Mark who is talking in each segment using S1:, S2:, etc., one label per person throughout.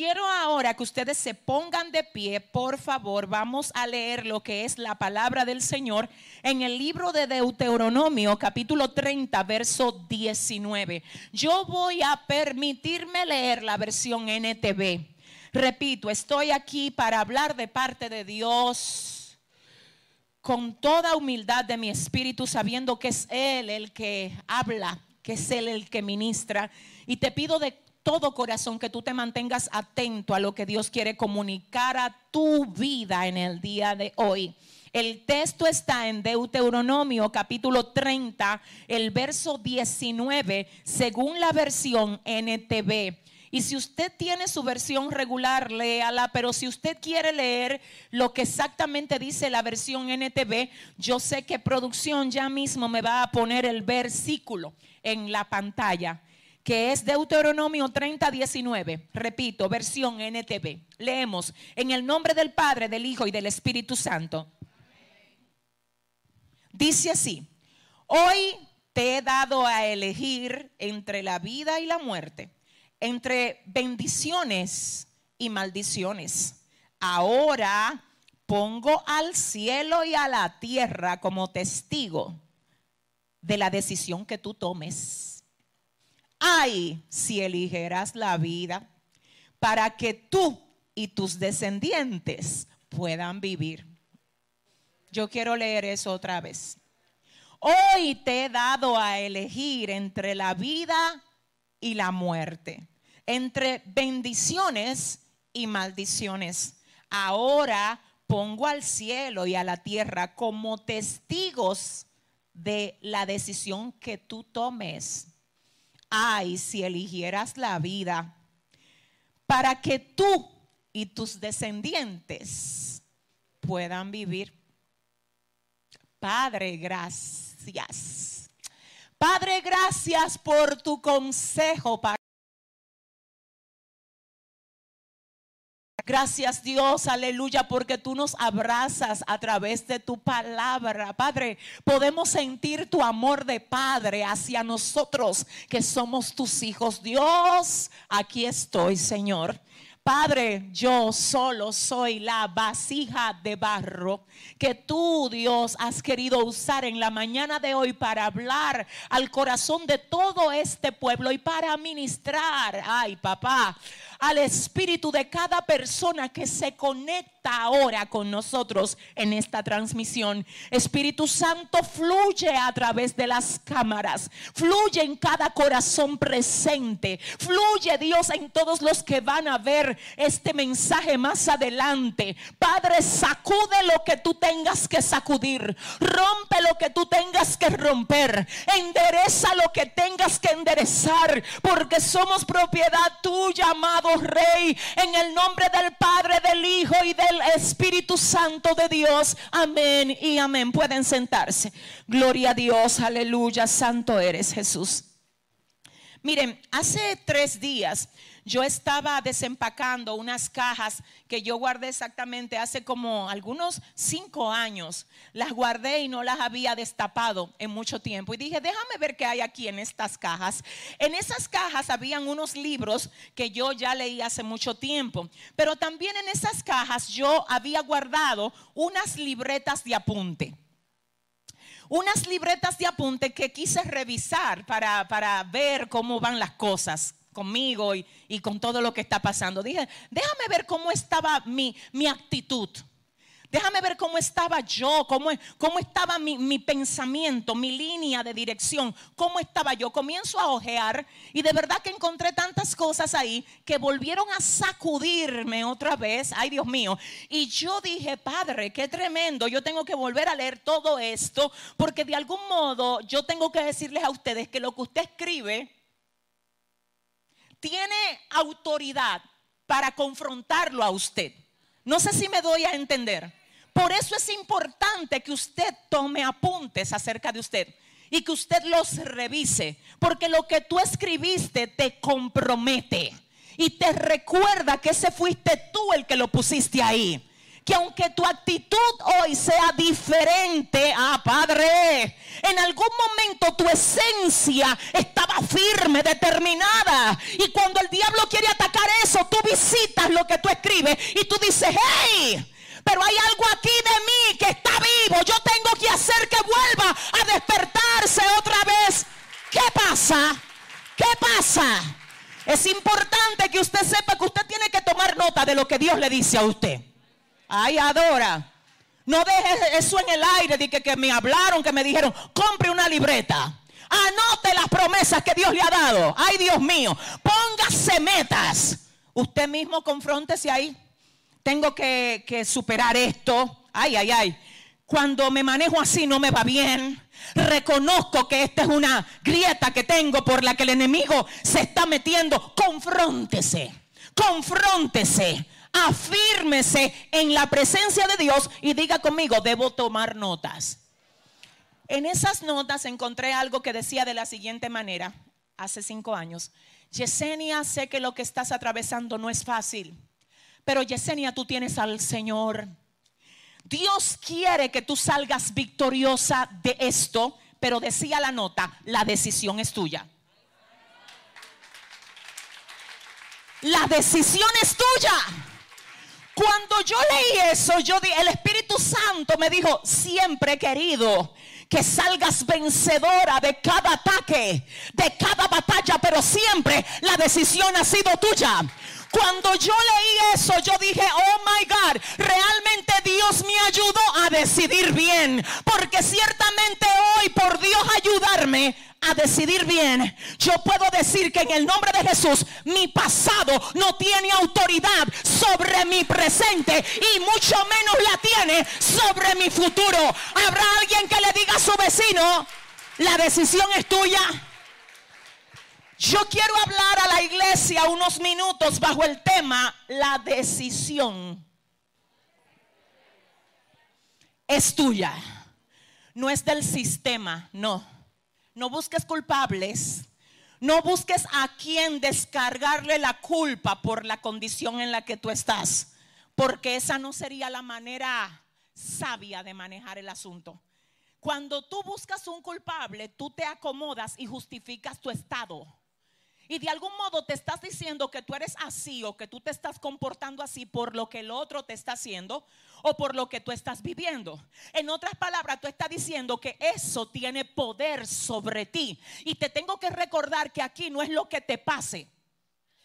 S1: quiero ahora que ustedes se pongan de pie, por favor, vamos a leer lo que es la palabra del Señor en el libro de Deuteronomio, capítulo 30, verso 19. Yo voy a permitirme leer la versión NTV. Repito, estoy aquí para hablar de parte de Dios con toda humildad de mi espíritu, sabiendo que es Él el que habla, que es Él el que ministra. Y te pido de todo corazón que tú te mantengas atento a lo que Dios quiere comunicar a tu vida en el día de hoy. El texto está en Deuteronomio capítulo 30, el verso 19, según la versión NTV. Y si usted tiene su versión regular, léala, pero si usted quiere leer lo que exactamente dice la versión NTV, yo sé que producción ya mismo me va a poner el versículo en la pantalla que es Deuteronomio 30, 19. Repito, versión NTV. Leemos, en el nombre del Padre, del Hijo y del Espíritu Santo. Dice así, hoy te he dado a elegir entre la vida y la muerte, entre bendiciones y maldiciones. Ahora pongo al cielo y a la tierra como testigo de la decisión que tú tomes ay si eligieras la vida para que tú y tus descendientes puedan vivir. Yo quiero leer eso otra vez. Hoy te he dado a elegir entre la vida y la muerte, entre bendiciones y maldiciones. Ahora pongo al cielo y a la tierra como testigos de la decisión que tú tomes ay si eligieras la vida para que tú y tus descendientes puedan vivir. Padre, gracias. Padre, gracias por tu consejo para Gracias Dios, aleluya, porque tú nos abrazas a través de tu palabra. Padre, podemos sentir tu amor de Padre hacia nosotros que somos tus hijos. Dios, aquí estoy, Señor. Padre, yo solo soy la vasija de barro que tú, Dios, has querido usar en la mañana de hoy para hablar al corazón de todo este pueblo y para ministrar, ay papá, al espíritu de cada persona que se conecta ahora con nosotros en esta transmisión. Espíritu Santo fluye a través de las cámaras, fluye en cada corazón presente, fluye Dios en todos los que van a ver este mensaje más adelante. Padre, sacude lo que tú tengas que sacudir, rompe lo que tú tengas que romper, endereza lo que tengas que enderezar, porque somos propiedad tuya, amado Rey, en el nombre del Padre, del Hijo y del Espíritu Santo de Dios. Amén y amén. Pueden sentarse. Gloria a Dios, aleluya, santo eres Jesús. Miren, hace tres días yo estaba desempacando unas cajas que yo guardé exactamente hace como algunos cinco años. Las guardé y no las había destapado en mucho tiempo. Y dije, déjame ver qué hay aquí en estas cajas. En esas cajas habían unos libros que yo ya leí hace mucho tiempo. Pero también en esas cajas yo había guardado unas libretas de apunte unas libretas de apunte que quise revisar para, para ver cómo van las cosas conmigo y, y, con todo lo que está pasando. Dije, déjame ver cómo estaba mi, mi actitud. Déjame ver cómo estaba yo, cómo, cómo estaba mi, mi, pensamiento, mi línea de dirección, cómo estaba yo. Comienzo a ojear y de verdad que encontré tantas cosas ahí que volvieron a sacudirme otra vez. Ay, Dios mío. Y yo dije, Padre, qué tremendo. Yo tengo que volver a leer todo esto porque de algún modo yo tengo que decirles a ustedes que lo que usted escribe tiene autoridad para confrontarlo a usted. No sé si me doy a entender. Por eso es importante que usted tome apuntes acerca de usted y que usted los revise, porque lo que tú escribiste te compromete y te recuerda que ese fuiste tú el que lo pusiste ahí que aunque tu actitud hoy sea diferente, ah Padre, en algún momento tu esencia estaba firme, determinada. Y cuando el diablo quiere atacar eso, tú visitas lo que tú escribes y tú dices, hey, pero hay algo aquí de mí que está vivo. Yo tengo que hacer que vuelva a despertarse otra vez. ¿Qué pasa? ¿Qué pasa? Es importante que usted sepa que usted tiene que tomar nota de lo que Dios le dice a usted. Ay, adora. No deje eso en el aire de que, que me hablaron, que me dijeron, compre una libreta. Anote las promesas que Dios le ha dado. Ay, Dios mío. Póngase metas. Usted mismo confróntese ahí. Tengo que, que superar esto. Ay, ay, ay. Cuando me manejo así no me va bien. Reconozco que esta es una grieta que tengo por la que el enemigo se está metiendo. Confróntese. Confróntese. Afírmese en la presencia de Dios y diga conmigo, debo tomar notas. En esas notas encontré algo que decía de la siguiente manera, hace cinco años. Yesenia, sé que lo que estás atravesando no es fácil, pero Yesenia, tú tienes al Señor. Dios quiere que tú salgas victoriosa de esto, pero decía la nota, la decisión es tuya. La decisión es tuya. Cuando yo leí eso, yo di, el Espíritu Santo me dijo, siempre querido que salgas vencedora de cada ataque, de cada batalla, pero siempre la decisión ha sido tuya. Cuando yo leí eso, yo dije, oh my God, realmente Dios me ayudó a decidir bien. Porque ciertamente hoy, por Dios ayudarme a decidir bien, yo puedo decir que en el nombre de Jesús, mi pasado no tiene autoridad sobre mi presente y mucho menos la tiene sobre mi futuro. ¿Habrá alguien que le diga a su vecino, la decisión es tuya? Yo quiero hablar a la iglesia unos minutos bajo el tema la decisión. Es tuya. No es del sistema, no. No busques culpables. No busques a quien descargarle la culpa por la condición en la que tú estás. Porque esa no sería la manera sabia de manejar el asunto. Cuando tú buscas un culpable, tú te acomodas y justificas tu estado y de algún modo te estás diciendo que tú eres así o que tú te estás comportando así por lo que el otro te está haciendo o por lo que tú estás viviendo. En otras palabras, tú estás diciendo que eso tiene poder sobre ti. Y te tengo que recordar que aquí no es lo que te pase.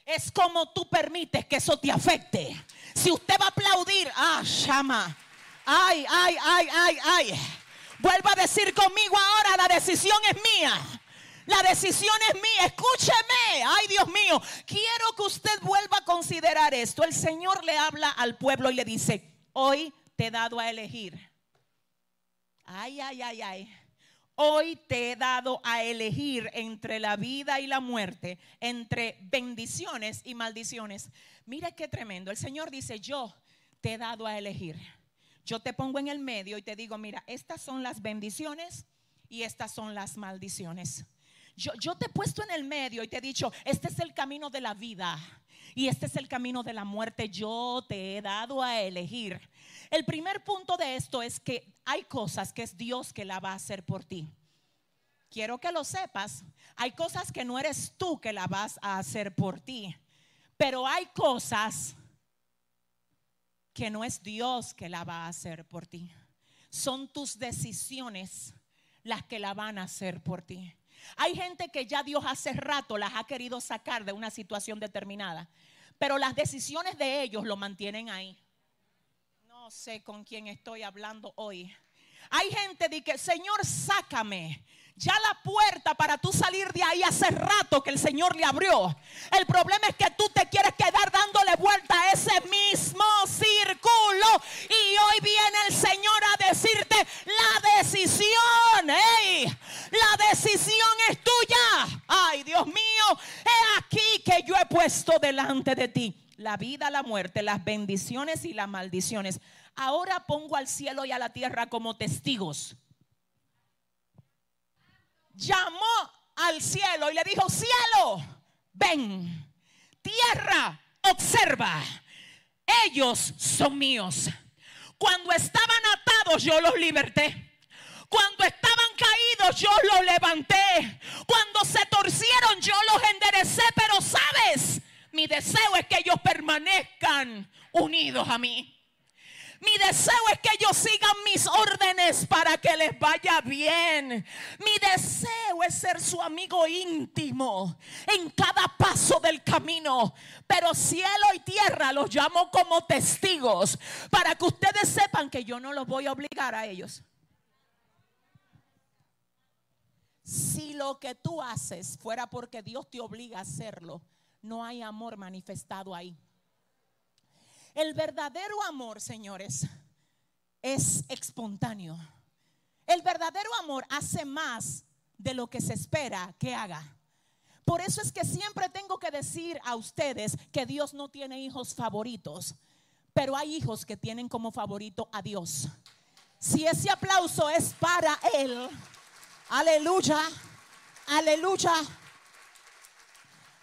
S1: Es como tú permites que eso te afecte. Si usted va a aplaudir, ah, llama. Ay, ay, ay, ay, ay. Vuelva a decir conmigo ahora, la decisión es mía. La decisión es mía. Escúcheme. Ay, Dios mío. Quiero que usted vuelva a considerar esto. El Señor le habla al pueblo y le dice, hoy te he dado a elegir. Ay, ay, ay, ay. Hoy te he dado a elegir entre la vida y la muerte, entre bendiciones y maldiciones. Mira qué tremendo. El Señor dice, yo te he dado a elegir. Yo te pongo en el medio y te digo, mira, estas son las bendiciones y estas son las maldiciones. Yo, te he puesto en el medio y te he dicho, este es el camino de la vida y este es el camino de la muerte. Yo te he dado a elegir. El primer punto de esto es que hay cosas que es Dios que la va a hacer por ti. Quiero que lo sepas. Hay cosas que no eres tú que la vas a hacer por ti. Pero hay cosas que no es Dios que la va a hacer por ti. Son tus decisiones las que la van a hacer por ti. Hay gente que ya Dios hace rato las ha querido sacar de una situación determinada, pero las decisiones de ellos lo mantienen ahí. No sé con quién estoy hablando hoy. Hay gente que, Señor, sácame. Ya la puerta para tú salir de ahí hace rato que el Señor le abrió. El problema es que tú te quieres quedar dándole vuelta a ese mismo círculo. Y hoy viene el Señor a decirte la decisión. La decisión es tuya. Ay, Dios mío, he aquí que yo he puesto delante de ti la vida, la muerte, las bendiciones y las maldiciones. Ahora pongo al cielo y a la tierra como testigos llamó al cielo y le dijo, cielo, ven, tierra, observa, ellos son míos. Cuando estaban atados yo los liberté. Cuando estaban caídos yo los levanté. Cuando se torcieron yo los enderecé. Pero sabes, mi deseo es que ellos permanezcan unidos a mí. Mi deseo es que ellos sigan mis órdenes para que les vaya bien. Mi deseo es ser su amigo íntimo en cada paso del camino. Pero cielo y tierra los llamo como testigos para que ustedes sepan que yo no los voy a obligar a ellos. Si lo que tú haces fuera porque Dios te obliga a hacerlo, no hay amor manifestado ahí. El verdadero amor, señores, es espontáneo. El verdadero amor hace más de lo que se espera que haga. Por eso es que siempre tengo que decir a ustedes que Dios no tiene hijos favoritos, pero hay hijos que tienen como favorito a Dios. Si ese aplauso es para Él, aleluya, aleluya.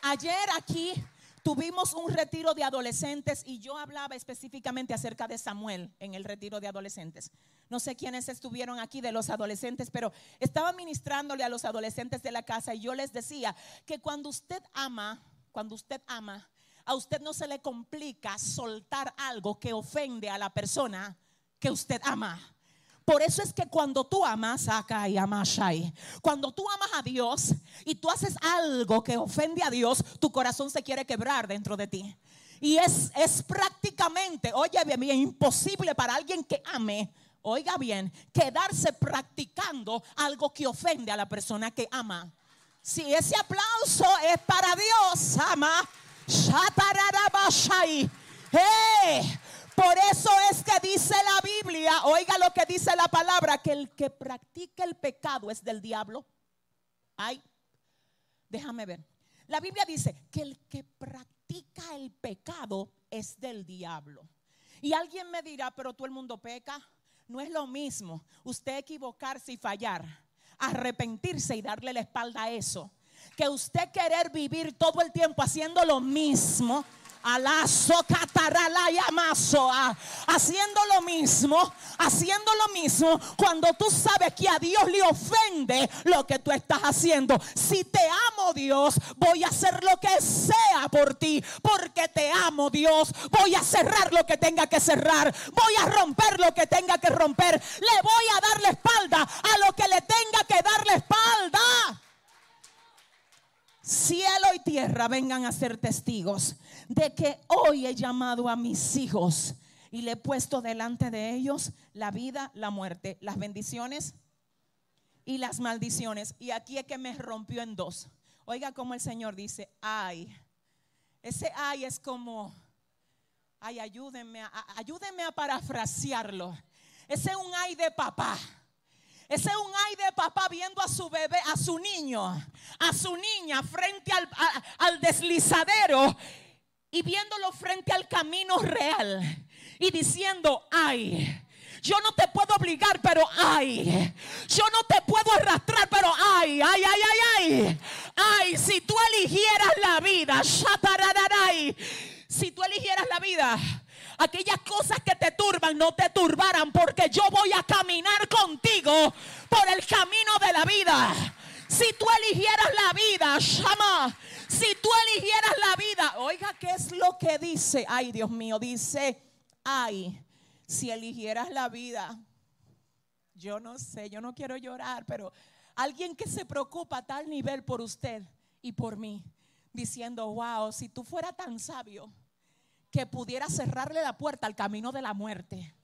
S1: Ayer aquí Tuvimos un retiro de adolescentes y yo hablaba específicamente acerca de Samuel en el retiro de adolescentes. No sé quiénes estuvieron aquí de los adolescentes, pero estaba ministrándole a los adolescentes de la casa y yo les decía que cuando usted ama, cuando usted ama, a usted no se le complica soltar algo que ofende a la persona que usted ama. Por eso es que cuando tú amas, acá y amashai, cuando tú amas a Dios y tú haces algo que ofende a Dios, tu corazón se quiere quebrar dentro de ti. Y es, es prácticamente, oye bien, imposible para alguien que ame, oiga bien, quedarse practicando algo que ofende a la persona que ama. Si ese aplauso es para Dios, ama, hey, por eso es que dice la Biblia, oiga lo que dice la palabra, que el que practica el pecado es del diablo. Ay, déjame ver. La Biblia dice que el que practica el pecado es del diablo. Y alguien me dirá, pero todo el mundo peca. No es lo mismo usted equivocarse y fallar, arrepentirse y darle la espalda a eso, que usted querer vivir todo el tiempo haciendo lo mismo haciendo lo mismo, haciendo lo mismo cuando tú sabes que a Dios le ofende lo que tú estás haciendo. Si te amo Dios, voy a hacer lo que sea por ti, porque te amo Dios. Voy a cerrar lo que tenga que cerrar, voy a romper lo que tenga que romper. Le voy a dar la espalda a lo que le tenga que dar la espalda cielo y tierra vengan a ser testigos de que hoy he llamado a mis hijos y le he puesto delante de ellos la vida, la muerte, las bendiciones y las maldiciones. Y aquí es que me rompió en dos. Oiga como el Señor dice, ay, ese ay es como, ay, ayúdenme, a, ayúdenme a parafrasearlo. Ese es un ay de papá. Ese es un ay de papá viendo a su bebé, a su niño, a su niña frente al, al deslizadero y viéndolo frente al camino real y diciendo, ay. Yo no te puedo obligar, pero ay. Yo no te puedo arrastrar, pero ay, ay, ay, ay, ay. Ay, si tú eligieras la vida, si tú eligieras la vida, aquellas cosas que te turban no te turbaran porque yo voy a caminar contigo por el camino de la vida. Si tú eligieras la vida, llama. Si tú eligieras la vida, oiga, ¿qué es lo que dice? Ay, Dios mío, dice, ay, si eligieras la vida, yo no sé, yo no quiero llorar, pero alguien que se preocupa a tal nivel por usted y por mí, diciendo, wow, si tú fueras tan sabio, que pudiera cerrarle la puerta al camino de la muerte.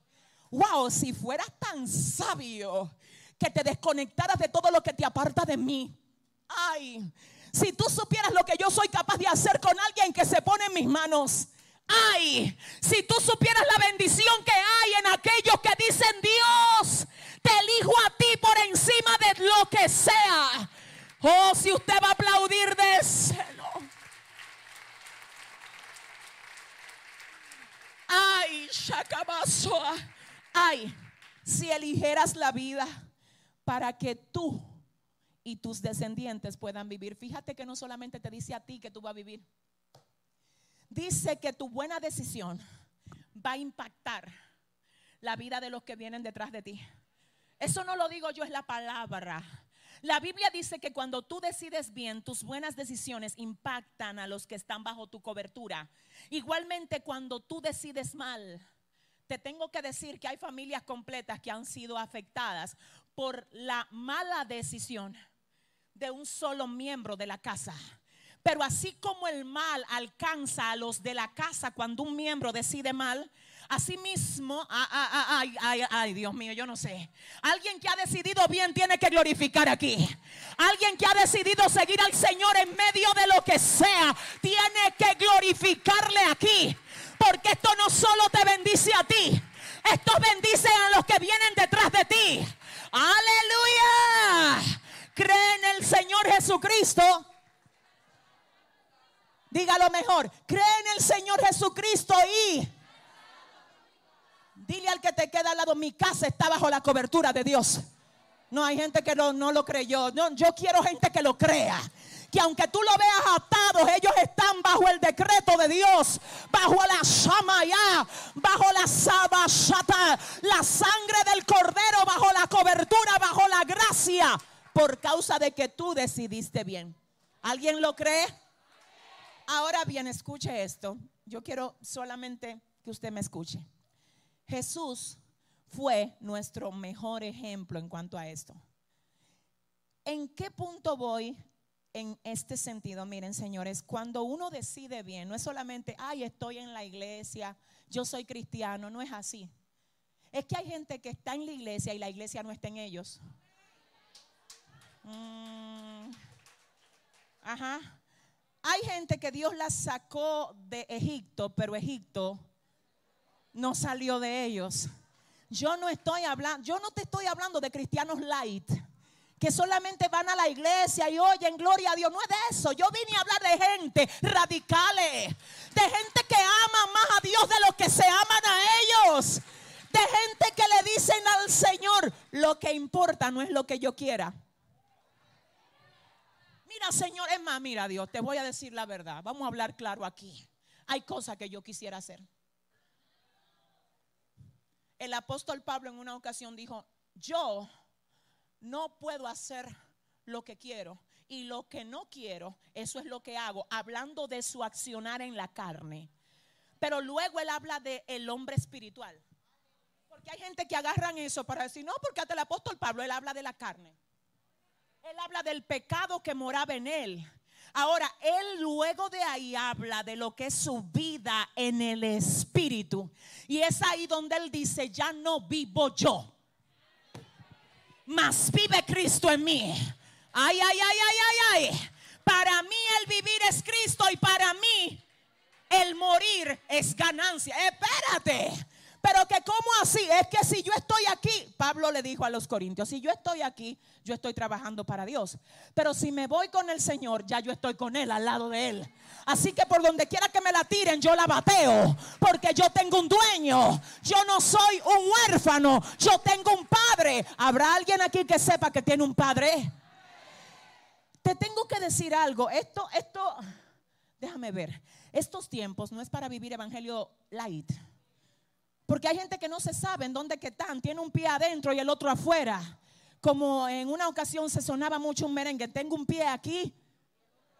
S1: Wow, si fueras tan sabio que te desconectaras de todo lo que te aparta de mí. Ay, si tú supieras lo que yo soy capaz de hacer con alguien que se pone en mis manos. Ay, si tú supieras la bendición que hay en aquellos que dicen Dios, te elijo a ti por encima de lo que sea. Oh, si usted va a aplaudir, de Ay, si eligieras la vida para que tú y tus descendientes puedan vivir. Fíjate que no solamente te dice a ti que tú vas a vivir. Dice que tu buena decisión va a impactar la vida de los que vienen detrás de ti. Eso no lo digo yo, es la palabra. La Biblia dice que cuando tú decides bien, tus buenas decisiones impactan a los que están bajo tu cobertura. Igualmente cuando tú decides mal, te tengo que decir que hay familias completas que han sido afectadas por la mala decisión de un solo miembro de la casa. Pero así como el mal alcanza a los de la casa cuando un miembro decide mal, Asimismo, ay, ay, ay, ay, Dios mío, yo no sé. Alguien que ha decidido bien tiene que glorificar aquí. Alguien que ha decidido seguir al Señor en medio de lo que sea, tiene que glorificarle aquí. Porque esto no solo te bendice a ti, esto bendice a los que vienen detrás de ti. Aleluya. Cree en el Señor Jesucristo. Dígalo mejor. Cree en el Señor Jesucristo y Dile al que te queda al lado, mi casa está bajo la cobertura de Dios. No hay gente que no, lo creyó. No, yo quiero gente que lo crea. Que aunque tú lo veas atado, ellos están bajo el decreto de Dios, bajo la shamaya, bajo la sabashata, la sangre del cordero, bajo la cobertura, bajo la gracia, por causa de que tú decidiste bien. ¿Alguien lo cree? Ahora bien, escuche esto. Yo quiero solamente que usted me escuche. Jesús fue nuestro mejor ejemplo en cuanto a esto. ¿En qué punto voy en este sentido? Miren, señores, cuando uno decide bien, no es solamente, ay, estoy en la iglesia, yo soy cristiano, no es así. Es que hay gente que está en la iglesia y la iglesia no está en ellos. Mm, ajá. Hay gente que Dios la sacó de Egipto, pero Egipto no salió de ellos. Yo no estoy hablando, yo no te estoy hablando de cristianos light que solamente van a la iglesia y oyen gloria a Dios. No es de eso. Yo vine a hablar de gente radicales, de gente que ama más a Dios de lo que se aman a ellos, de gente que le dicen al Señor, lo que importa no es lo que yo quiera. Mira, Señor, es más, mira, Dios, te voy a decir la verdad. Vamos a hablar claro aquí. Hay cosas que yo quisiera hacer. El apóstol Pablo en una ocasión dijo, yo no puedo hacer lo que quiero y lo que no quiero, eso es lo que hago, hablando de su accionar en la carne. Pero luego él habla de el hombre espiritual. Porque hay gente que agarran eso para decir, no, porque hasta el apóstol Pablo, él habla de la carne. Él habla del pecado que moraba en él. Ahora, él luego de ahí habla de lo que es su vida en el Espíritu. Y es ahí donde él dice, ya no vivo yo, mas vive Cristo en mí. Ay, ay, ay, ay, ay, ay. Para mí el vivir es Cristo y para mí el morir es ganancia. Espérate. Pero que cómo así, es que si yo estoy aquí, Pablo le dijo a los corintios, si yo estoy aquí, yo estoy trabajando para Dios. Pero si me voy con el Señor, ya yo estoy con Él, al lado de Él. Así que por donde quiera que me la tiren, yo la bateo. Porque yo tengo un dueño. Yo no soy un huérfano. Yo tengo un padre. ¿Habrá alguien aquí que sepa que tiene un padre? Te tengo que decir algo. Esto, esto, déjame ver. Estos tiempos no es para vivir evangelio light. Porque hay gente que no se sabe en dónde que están. Tiene un pie adentro y el otro afuera. Como en una ocasión se sonaba mucho un merengue. Tengo un pie aquí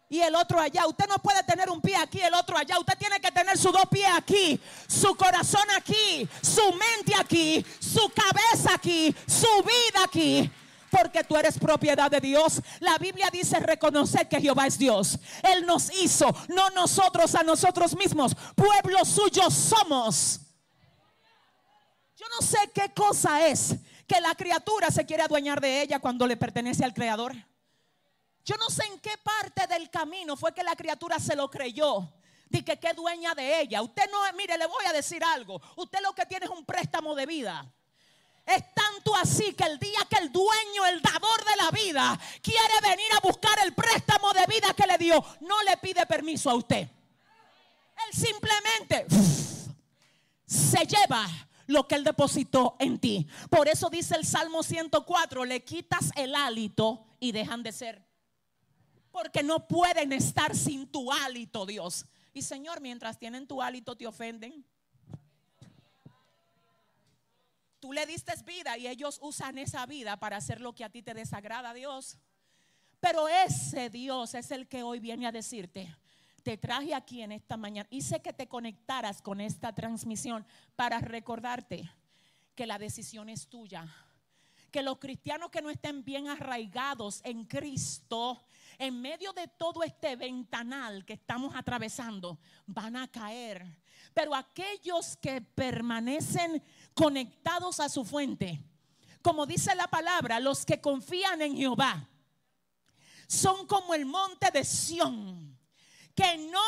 S1: y el otro allá. Usted no puede tener un pie aquí el otro allá. Usted tiene que tener sus dos pies aquí, su corazón aquí, su mente aquí, su cabeza aquí, su vida aquí. Porque tú eres propiedad de Dios. La Biblia dice reconocer que Jehová es Dios. Él nos hizo, no nosotros a nosotros mismos. Pueblo suyo somos. Yo no sé qué cosa es que la criatura se quiere adueñar de ella cuando le pertenece al Creador. Yo no sé en qué parte del camino fue que la criatura se lo creyó. De que qué dueña de ella. Usted no, mire, le voy a decir algo. Usted lo que tiene es un préstamo de vida. Es tanto así que el día que el dueño, el dador de la vida, quiere venir a buscar el préstamo de vida que le dio, no le pide permiso a usted. Él simplemente se lleva lo que Él depositó en ti. Por eso dice el Salmo 104, le quitas el hálito y dejan de ser. Porque no pueden estar sin tu hálito, Dios. Y Señor, mientras tienen tu hálito te ofenden. Tú le diste vida y ellos usan esa vida para hacer lo que a ti te desagrada, Dios. Pero ese Dios es el que hoy viene a decirte, te traje aquí en esta mañana. Hice que te conectaras con esta transmisión para recordarte que la decisión es tuya. Que los cristianos que no estén bien arraigados en Cristo, en medio de todo este ventanal que estamos atravesando, van a caer. Pero aquellos que permanecen conectados a su fuente, como dice la palabra, los que confían en Jehová, son como el monte de Sión, que no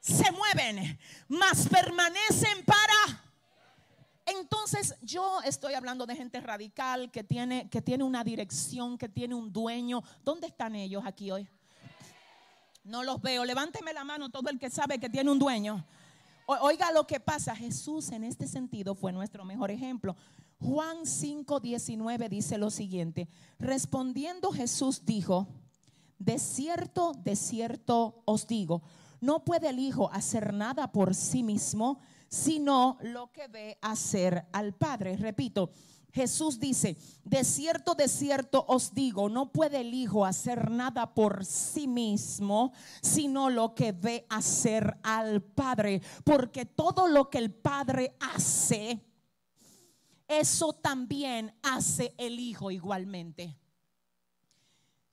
S1: se mueven, mas permanecen para... Entonces yo estoy hablando de gente radical que tiene, que tiene una dirección, que tiene un dueño. ¿Dónde están ellos aquí hoy? No los veo. Levánteme la mano todo el que sabe que tiene un dueño. Oiga lo que pasa. Jesús en este sentido fue nuestro mejor ejemplo. Juan 5:19 dice lo siguiente, respondiendo Jesús dijo, de cierto, de cierto os digo, no puede el Hijo hacer nada por sí mismo, sino lo que ve hacer al Padre. Repito, Jesús dice, de cierto, de cierto os digo, no puede el Hijo hacer nada por sí mismo, sino lo que ve hacer al Padre, porque todo lo que el Padre hace, eso también hace el Hijo igualmente.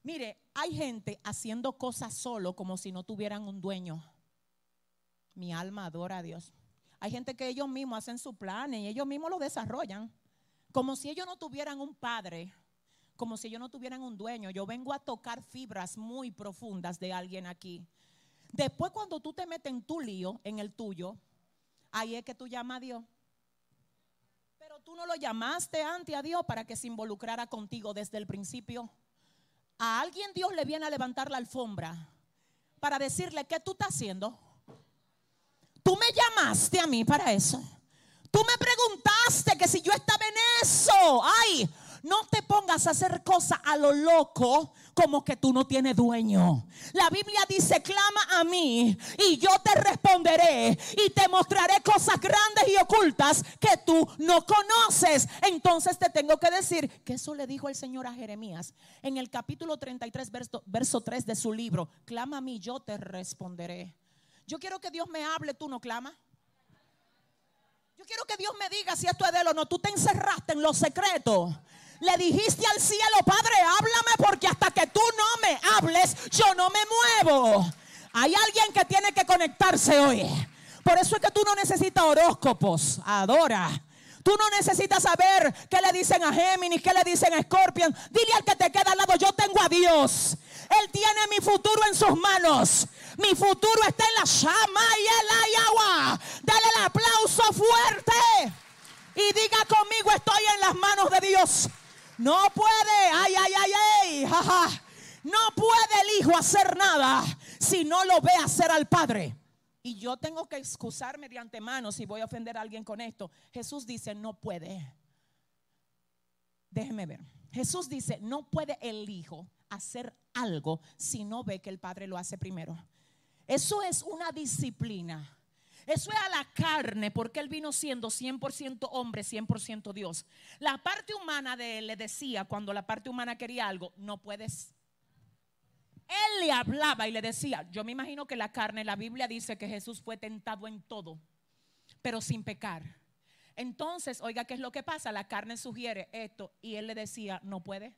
S1: Mire, hay gente haciendo cosas solo como si no tuvieran un dueño. Mi alma adora a Dios. Hay gente que ellos mismos hacen su plan y ellos mismos lo desarrollan. Como si ellos no tuvieran un padre, como si ellos no tuvieran un dueño. Yo vengo a tocar fibras muy profundas de alguien aquí. Después cuando tú te metes en tu lío, en el tuyo, ahí es que tú llamas a Dios tú no lo llamaste ante a Dios para que se involucrara contigo desde el principio. A alguien Dios le viene a levantar la alfombra para decirle, ¿qué tú estás haciendo? Tú me llamaste a mí para eso. Tú me preguntaste que si yo estaba en eso. Ay, no te pongas a hacer cosas a lo loco como que tú no tienes dueño. La Biblia dice, clama a mí y yo te responderé y te mostraré cosas grandes y ocultas que tú no conoces. Entonces te tengo que decir que eso le dijo el Señor a Jeremías en el capítulo 33, verso, verso 3 de su libro. Clama a mí, yo te responderé. Yo quiero que Dios me hable, tú no clamas. Yo quiero que Dios me diga si esto es de él o no. Tú te encerraste en los secretos le dijiste al cielo, Padre, háblame porque hasta que tú no me hables, yo no me muevo. Hay alguien que tiene que conectarse hoy. Por eso es que tú no necesitas horóscopos. Adora. Tú no necesitas saber qué le dicen a Géminis, qué le dicen a Scorpion. Dile al que te queda al lado, yo tengo a Dios. Él tiene mi futuro en sus manos. Mi futuro está en la llama y el agua. Dale el aplauso fuerte. Y diga conmigo, estoy en las manos de Dios. No puede, ay, ay, ay, ay, jaja. No puede el hijo hacer nada si no lo ve hacer al padre. Y yo tengo que excusarme de antemano si voy a ofender a alguien con esto. Jesús dice, no puede. Déjeme ver. Jesús dice, no puede el hijo hacer algo si no ve que el padre lo hace primero. Eso es una disciplina. Eso es a la carne, porque él vino siendo 100% hombre, 100% Dios. La parte humana de él le decía, cuando la parte humana quería algo, no puedes. Él le hablaba y le decía, yo me imagino que la carne, la Biblia dice que Jesús fue tentado en todo, pero sin pecar. Entonces, oiga, ¿qué es lo que pasa? La carne sugiere esto y él le decía, no puede.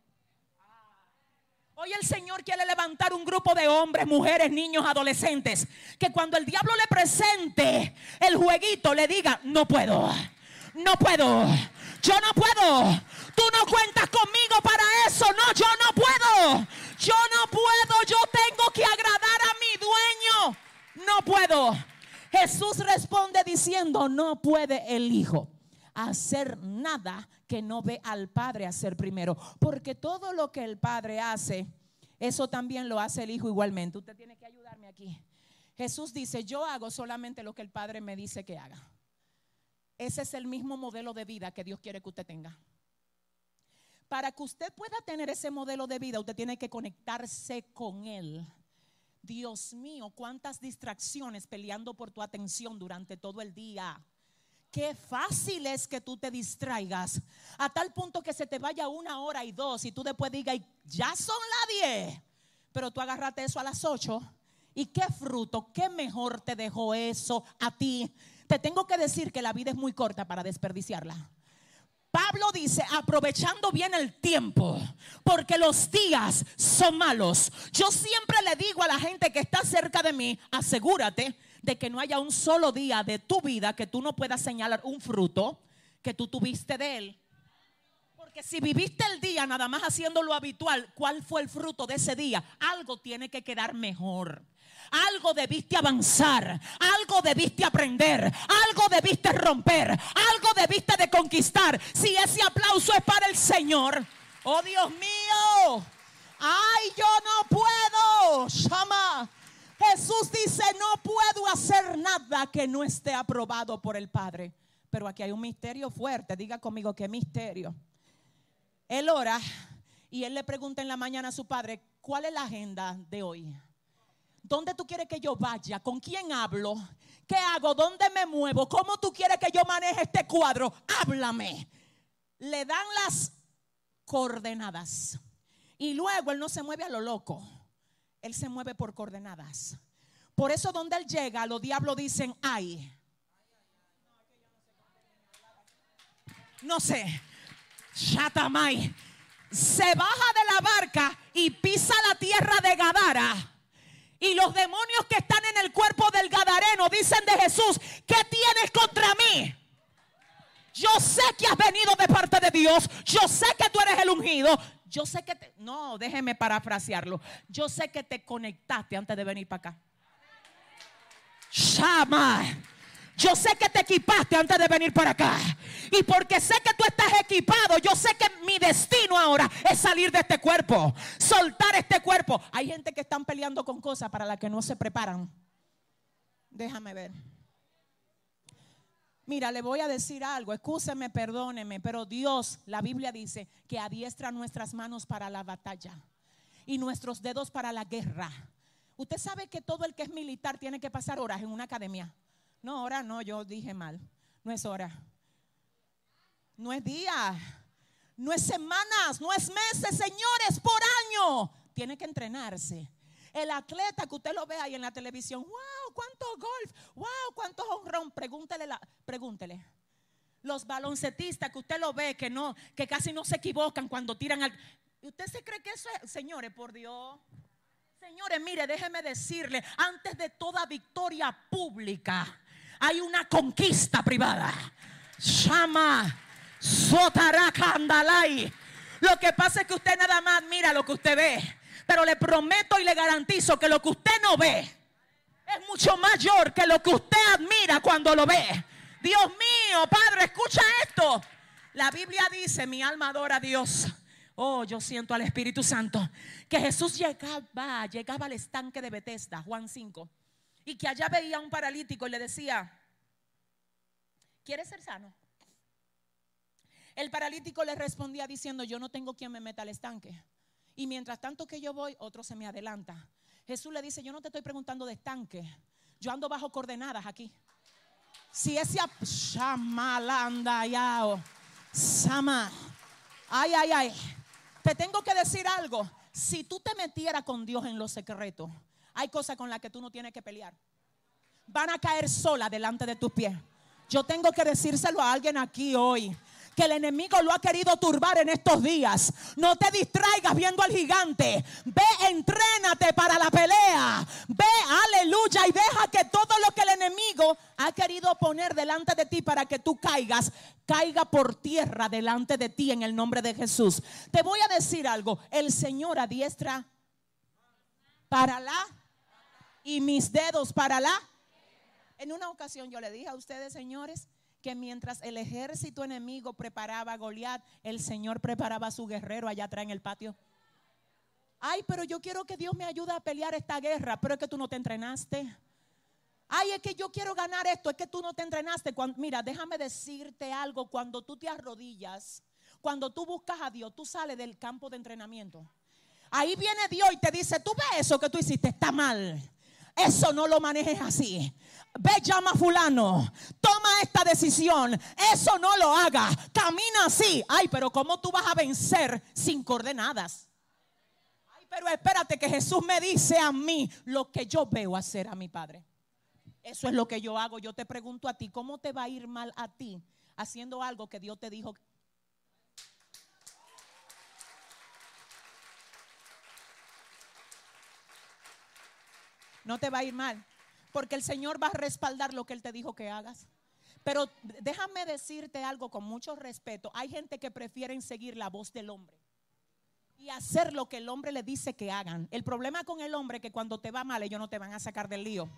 S1: Hoy el Señor quiere levantar un grupo de hombres, mujeres, niños, adolescentes, que cuando el diablo le presente el jueguito le diga, no puedo, no puedo, yo no puedo, tú no cuentas conmigo para eso, no, yo no puedo, yo no puedo, yo tengo que agradar a mi dueño, no puedo. Jesús responde diciendo, no puede el Hijo hacer nada que no ve al Padre hacer primero. Porque todo lo que el Padre hace, eso también lo hace el Hijo igualmente. Usted tiene que ayudarme aquí. Jesús dice, yo hago solamente lo que el Padre me dice que haga. Ese es el mismo modelo de vida que Dios quiere que usted tenga. Para que usted pueda tener ese modelo de vida, usted tiene que conectarse con Él. Dios mío, cuántas distracciones peleando por tu atención durante todo el día Qué fácil es que tú te distraigas a tal punto que se te vaya una hora y dos y tú después digas, ya son las diez, pero tú agarraste eso a las ocho. ¿Y qué fruto, qué mejor te dejó eso a ti? Te tengo que decir que la vida es muy corta para desperdiciarla. Pablo dice, aprovechando bien el tiempo, porque los días son malos. Yo siempre le digo a la gente que está cerca de mí, asegúrate de que no haya un solo día de tu vida que tú no puedas señalar un fruto que tú tuviste de él. Porque si viviste el día nada más haciendo lo habitual, ¿cuál fue el fruto de ese día? Algo tiene que quedar mejor. Algo debiste avanzar, algo debiste aprender, algo debiste romper, algo debiste de conquistar. Si ese aplauso es para el Señor, oh Dios mío, ay, yo no puedo, llama. Jesús dice, no puedo hacer nada que no esté aprobado por el Padre. Pero aquí hay un misterio fuerte, diga conmigo qué misterio. Él ora y él le pregunta en la mañana a su padre, ¿cuál es la agenda de hoy? ¿Dónde tú quieres que yo vaya? ¿Con quién hablo? ¿Qué hago? ¿Dónde me muevo? ¿Cómo tú quieres que yo maneje este cuadro? Háblame. Le dan las coordenadas. Y luego él no se mueve a lo loco. Él se mueve por coordenadas. Por eso donde él llega, los diablos dicen, ay. No sé. Shatamai. Se baja de la barca y pisa la tierra de Gadara y los demonios que están en el cuerpo del Gadareno dicen de Jesús, ¿qué tienes contra mí? Yo sé que has venido de parte de Dios. Yo sé que tú eres el ungido. Yo sé que te... No, déjeme parafrasearlo. Yo sé que te conectaste antes de venir para acá. Shama. Yo sé que te equipaste antes de venir para acá. Y porque sé que tú estás equipado, yo sé que mi destino ahora es salir de este cuerpo, soltar este cuerpo. Hay gente que están peleando con cosas para las que no se preparan. Déjame ver. Mira, le voy a decir algo, escúcheme, perdóneme, pero Dios, la Biblia dice que adiestra nuestras manos para la batalla y nuestros dedos para la guerra. Usted sabe que todo el que es militar tiene que pasar horas en una academia. No, hora no, yo dije mal. No es hora. No es día. No es semanas, no es meses, señores, por año. Tiene que entrenarse. El atleta que usted lo ve ahí en la televisión, wow, cuánto golf, wow, cuánto honrón, pregúntele, la, pregúntele. Los baloncetistas que usted lo ve que no, que casi no se equivocan cuando tiran al. ¿Usted se cree que eso es, señores, por Dios? Señores, mire, déjeme decirle, antes de toda victoria pública, hay una conquista privada. Shama Sotarakandalai. Lo que pasa es que usted nada más mira lo que usted ve. Pero le prometo y le garantizo que lo que usted no ve es mucho mayor que lo que usted admira cuando lo ve. Dios mío, Padre, escucha esto. La Biblia dice, mi alma adora a Dios. Oh, yo siento al Espíritu Santo. Que Jesús llegaba, llegaba al estanque de Bethesda, Juan 5 y que allá veía a un paralítico y le decía, ¿quieres ser sano? El paralítico le respondía diciendo, yo no tengo quien me meta al estanque. Y mientras tanto que yo voy, otro se me adelanta. Jesús le dice, yo no te estoy preguntando de estanque, yo ando bajo coordenadas aquí. Si ese shamalanda yao, sama, ay, ay, ay, te tengo que decir algo. Si tú te metieras con Dios en lo secreto, hay cosas con las que tú no tienes que pelear. Van a caer sola delante de tus pies. Yo tengo que decírselo a alguien aquí hoy que el enemigo lo ha querido turbar en estos días. No te distraigas viendo al gigante. Ve, entrénate para la pelea. Ve, aleluya, y deja que todo lo que el enemigo ha querido poner delante de ti para que tú caigas, caiga por tierra delante de ti en el nombre de Jesús. Te voy a decir algo. El Señor adiestra para la y mis dedos para la. En una ocasión yo le dije a ustedes, señores, que mientras el ejército enemigo preparaba a Goliat, el Señor preparaba a su guerrero allá atrás en el patio. Ay, pero yo quiero que Dios me ayude a pelear esta guerra, pero es que tú no te entrenaste. Ay, es que yo quiero ganar esto, es que tú no te entrenaste. mira, déjame decirte algo, cuando tú te arrodillas, cuando tú buscas a Dios, tú sales del campo de entrenamiento. Ahí viene Dios y te dice, tú ves eso que tú hiciste, está mal. Eso no lo manejes así. Ve, llama a fulano. Toma esta decisión. Eso no lo haga. Camina así. Ay, pero ¿cómo tú vas a vencer sin coordenadas? Ay, pero espérate que Jesús me dice a mí lo que yo veo hacer a mi Padre. Eso es lo que yo hago. Yo te pregunto a ti, ¿cómo te va a ir mal a ti haciendo algo que Dios te dijo no te va a ir mal, porque el Señor va a respaldar lo que Él te dijo que hagas. Pero déjame decirte algo con mucho respeto. Hay gente que prefieren seguir la voz del hombre y hacer lo que el hombre le dice que hagan. El problema con el hombre es que cuando te va mal, ellos no te van a sacar del lío.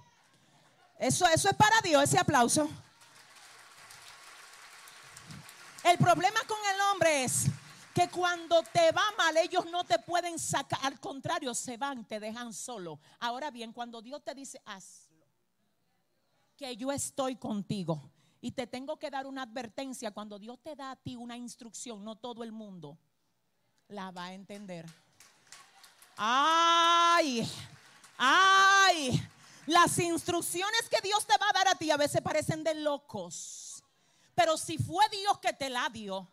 S1: Eso, eso es para Dios, ese aplauso. El problema con el hombre es que cuando te va mal ellos no te pueden sacar, al contrario, se van, te dejan solo. Ahora bien, cuando Dios te dice, hazlo, que yo estoy contigo y te tengo que dar una advertencia, cuando Dios te da a ti una instrucción, no todo el mundo la va a entender. Ay, ay, las instrucciones que Dios te va a dar a ti a veces parecen de locos, pero si fue Dios que te la dio,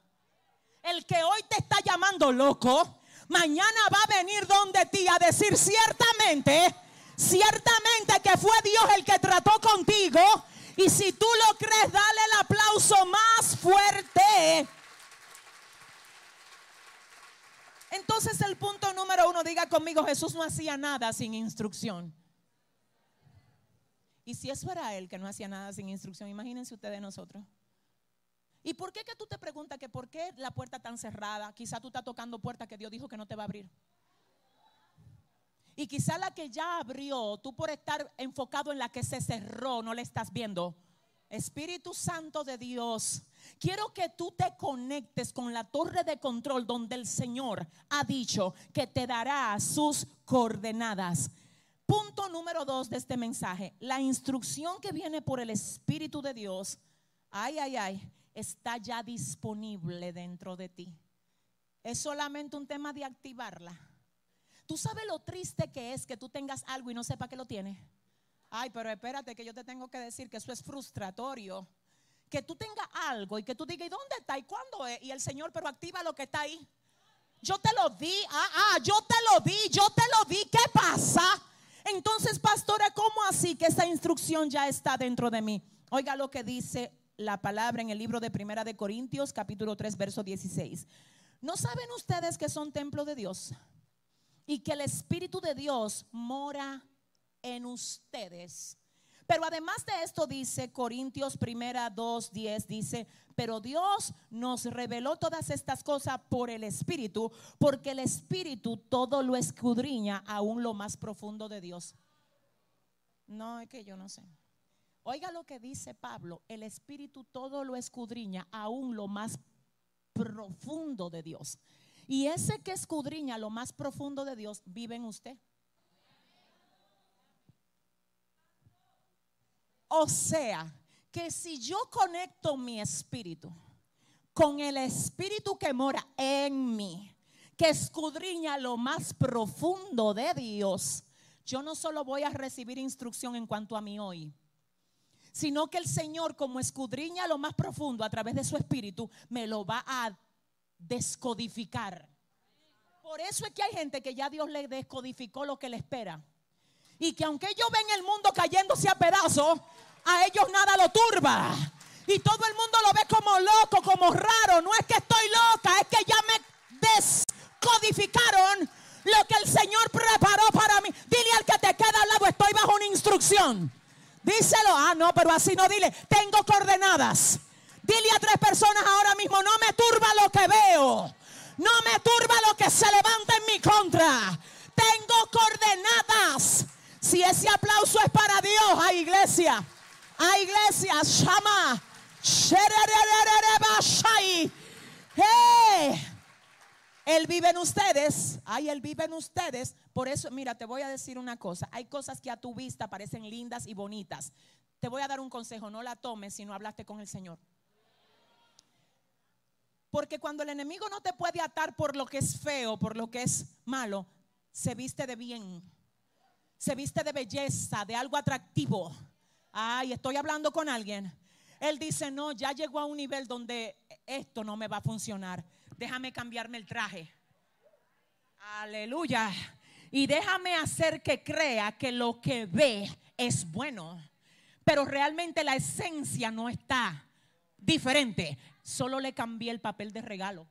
S1: el que hoy te está llamando loco, mañana va a venir donde ti a decir ciertamente, ciertamente que fue Dios el que trató contigo. Y si tú lo crees, dale el aplauso más fuerte. Entonces el punto número uno, diga conmigo, Jesús no hacía nada sin instrucción. Y si eso era él que no hacía nada sin instrucción, imagínense ustedes nosotros. ¿Y por qué que tú te preguntas que por qué la puerta tan cerrada? Quizá tú estás tocando puerta que Dios dijo que no te va a abrir. Y quizá la que ya abrió, tú por estar enfocado en la que se cerró, no le estás viendo. Espíritu Santo de Dios, quiero que tú te conectes con la torre de control donde el Señor ha dicho que te dará sus coordenadas. Punto número dos de este mensaje, la instrucción que viene por el Espíritu de Dios. Ay, ay, ay está ya disponible dentro de ti. Es solamente un tema de activarla. Tú sabes lo triste que es que tú tengas algo y no sepa que lo tienes. Ay, pero espérate que yo te tengo que decir que eso es frustratorio. Que tú tengas algo y que tú digas, ¿y dónde está? ¿Y cuándo es? Y el Señor, pero activa lo que está ahí. Yo te lo di, ah, ah, yo te lo di, yo te lo di, ¿qué pasa? Entonces, pastora, ¿cómo así que esa instrucción ya está dentro de mí? Oiga lo que dice la palabra en el libro de Primera de Corintios, capítulo 3, verso 16. ¿No saben ustedes que son templo de Dios? Y que el Espíritu de Dios mora en ustedes. Pero además de esto dice Corintios primera 2, 10, dice, pero Dios nos reveló todas estas cosas por el Espíritu, porque el Espíritu todo lo escudriña aún lo más profundo de Dios. No, es que yo no sé. Oiga lo que dice Pablo, el Espíritu todo lo escudriña, aún lo más profundo de Dios. Y ese que escudriña lo más profundo de Dios vive en usted. O sea, que si yo conecto mi espíritu con el espíritu que mora en mí, que escudriña lo más profundo de Dios, yo no solo voy a recibir instrucción en cuanto a mí hoy, sino que el Señor como escudriña lo más profundo a través de su espíritu, me lo va a descodificar. Por eso es que hay gente que ya Dios le descodificó lo que le espera. Y que aunque ellos ven el mundo cayéndose a pedazos, a ellos nada lo turba. Y todo el mundo lo ve como loco, como raro. No es que estoy loca, es que ya me descodificaron lo que el Señor preparó para mí. Dile al que te queda al lado, estoy bajo una instrucción. Díselo. Ah, no, pero así no dile. Tengo coordenadas. Dile a tres personas ahora mismo, no me turba lo que veo. No me turba lo que se levanta en mi contra. Tengo coordenadas. Si ese aplauso es para Dios, a iglesia. A iglesia, llama. Él vive en ustedes. Ay, Él vive en ustedes. Por eso, mira, te voy a decir una cosa. Hay cosas que a tu vista parecen lindas y bonitas. Te voy a dar un consejo. No la tomes si no hablaste con el Señor. Porque cuando el enemigo no te puede atar por lo que es feo, por lo que es malo, se viste de bien. se viste de belleza, de algo atractivo. Ay, estoy hablando con alguien. Él dice, no, ya llegó a un nivel donde esto no me va a funcionar. Déjame cambiarme el traje. Aleluya. Y déjame hacer que crea que lo que ve es bueno. Pero realmente la esencia no está diferente. Solo le cambié el papel de regalo.